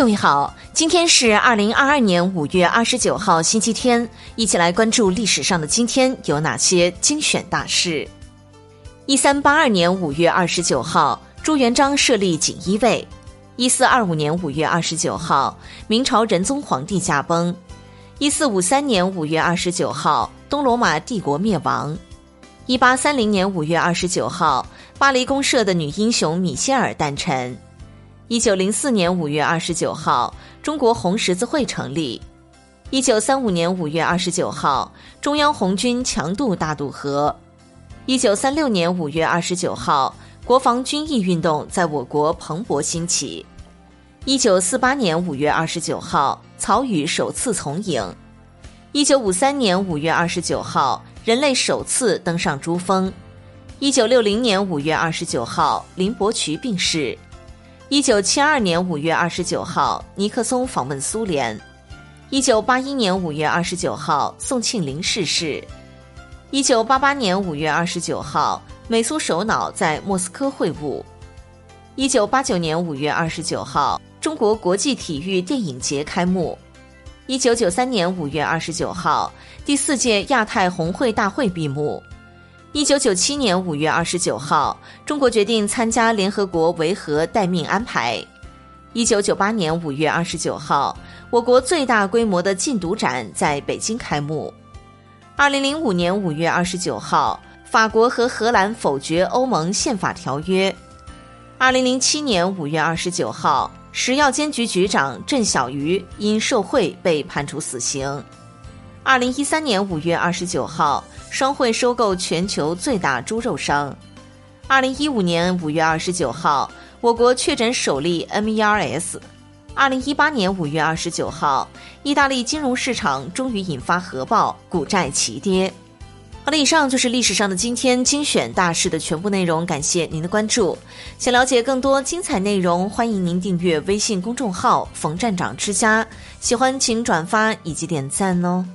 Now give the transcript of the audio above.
各位好，今天是二零二二年五月二十九号，星期天，一起来关注历史上的今天有哪些精选大事。一三八二年五月二十九号，朱元璋设立锦衣卫。一四二五年五月二十九号，明朝仁宗皇帝驾崩。一四五三年五月二十九号，东罗马帝国灭亡。一八三零年五月二十九号，巴黎公社的女英雄米歇尔诞辰。一九零四年五月二十九号，中国红十字会成立。一九三五年五月二十九号，中央红军强渡大渡河。一九三六年五月二十九号，国防军役运动在我国蓬勃兴起。一九四八年五月二十九号，曹禺首次从影。一九五三年五月二十九号，人类首次登上珠峰。一九六零年五月二十九号，林伯渠病逝。一九七二年五月二十九号，尼克松访问苏联。一九八一年五月二十九号，宋庆龄逝世。一九八八年五月二十九号，美苏首脑在莫斯科会晤。一九八九年五月二十九号，中国国际体育电影节开幕。一九九三年五月二十九号，第四届亚太红会大会闭幕。一九九七年五月二十九号，中国决定参加联合国维和待命安排。一九九八年五月二十九号，我国最大规模的禁毒展在北京开幕。二零零五年五月二十九号，法国和荷兰否决欧盟宪法条约。二零零七年五月二十九号，食药监局局长郑小瑜因受贿被判处死刑。二零一三年五月二十九号。双汇收购全球最大猪肉商。二零一五年五月二十九号，我国确诊首例 MERS。二零一八年五月二十九号，意大利金融市场终于引发核爆，股债齐跌。好了，以上就是历史上的今天精选大事的全部内容，感谢您的关注。想了解更多精彩内容，欢迎您订阅微信公众号“冯站长之家”。喜欢请转发以及点赞哦。